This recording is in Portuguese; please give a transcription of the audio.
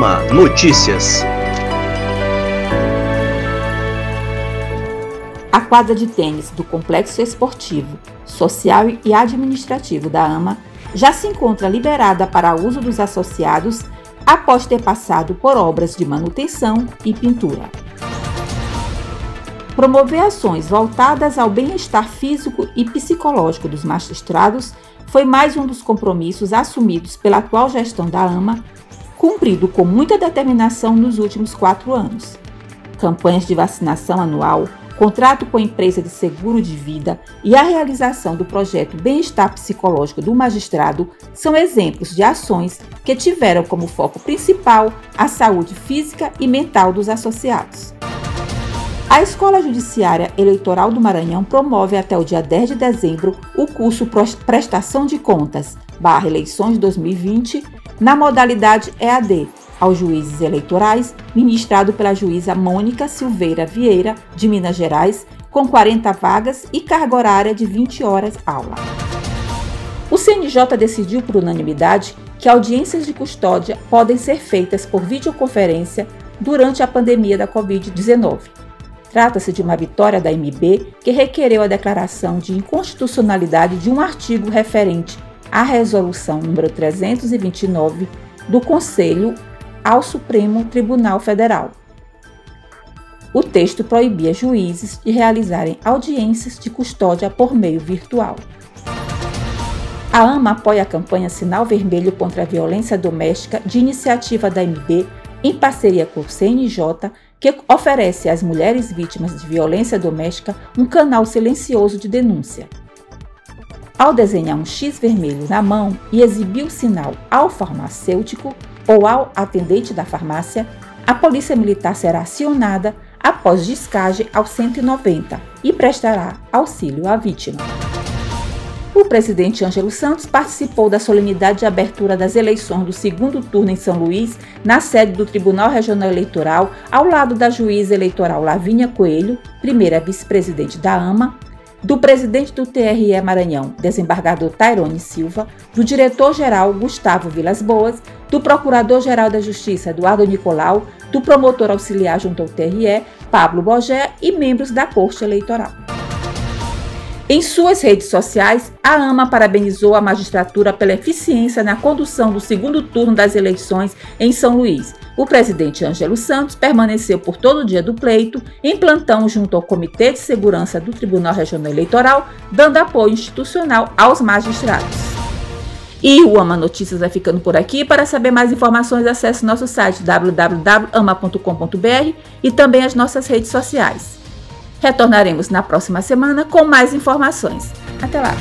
AMA Notícias. A quadra de tênis do Complexo Esportivo, Social e Administrativo da AMA já se encontra liberada para uso dos associados após ter passado por obras de manutenção e pintura. Promover ações voltadas ao bem-estar físico e psicológico dos magistrados foi mais um dos compromissos assumidos pela atual gestão da AMA, cumprido com muita determinação nos últimos quatro anos. Campanhas de vacinação anual, contrato com a empresa de seguro de vida e a realização do projeto Bem-Estar Psicológico do Magistrado são exemplos de ações que tiveram como foco principal a saúde física e mental dos associados. A Escola Judiciária Eleitoral do Maranhão promove até o dia 10 de dezembro o curso Prestação de Contas barra Eleições 2020 na modalidade EAD aos juízes eleitorais, ministrado pela juíza Mônica Silveira Vieira, de Minas Gerais, com 40 vagas e carga horária de 20 horas aula. O CNJ decidiu por unanimidade que audiências de custódia podem ser feitas por videoconferência durante a pandemia da Covid-19. Trata-se de uma vitória da MB que requereu a declaração de inconstitucionalidade de um artigo referente à resolução número 329 do Conselho ao Supremo Tribunal Federal. O texto proibia juízes de realizarem audiências de custódia por meio virtual. A AMA apoia a campanha Sinal Vermelho contra a Violência Doméstica de iniciativa da MB em parceria com o CNJ que oferece às mulheres vítimas de violência doméstica um canal silencioso de denúncia. Ao desenhar um X vermelho na mão e exibir o sinal ao farmacêutico ou ao atendente da farmácia, a Polícia Militar será acionada após descagem ao 190 e prestará auxílio à vítima. O presidente Ângelo Santos participou da solenidade de abertura das eleições do segundo turno em São Luís, na sede do Tribunal Regional Eleitoral, ao lado da juíza eleitoral Lavínia Coelho, primeira vice-presidente da AMA, do presidente do TRE Maranhão, desembargador Tairone Silva, do diretor-geral Gustavo Vilas Boas, do procurador-geral da Justiça Eduardo Nicolau, do promotor auxiliar junto ao TRE, Pablo Bogé e membros da Corte Eleitoral. Em suas redes sociais, a AMA parabenizou a magistratura pela eficiência na condução do segundo turno das eleições em São Luís. O presidente Ângelo Santos permaneceu por todo o dia do pleito em plantão junto ao Comitê de Segurança do Tribunal Regional Eleitoral, dando apoio institucional aos magistrados. E o Ama Notícias vai ficando por aqui. Para saber mais informações, acesse nosso site www.ama.com.br e também as nossas redes sociais. Retornaremos na próxima semana com mais informações. Até lá!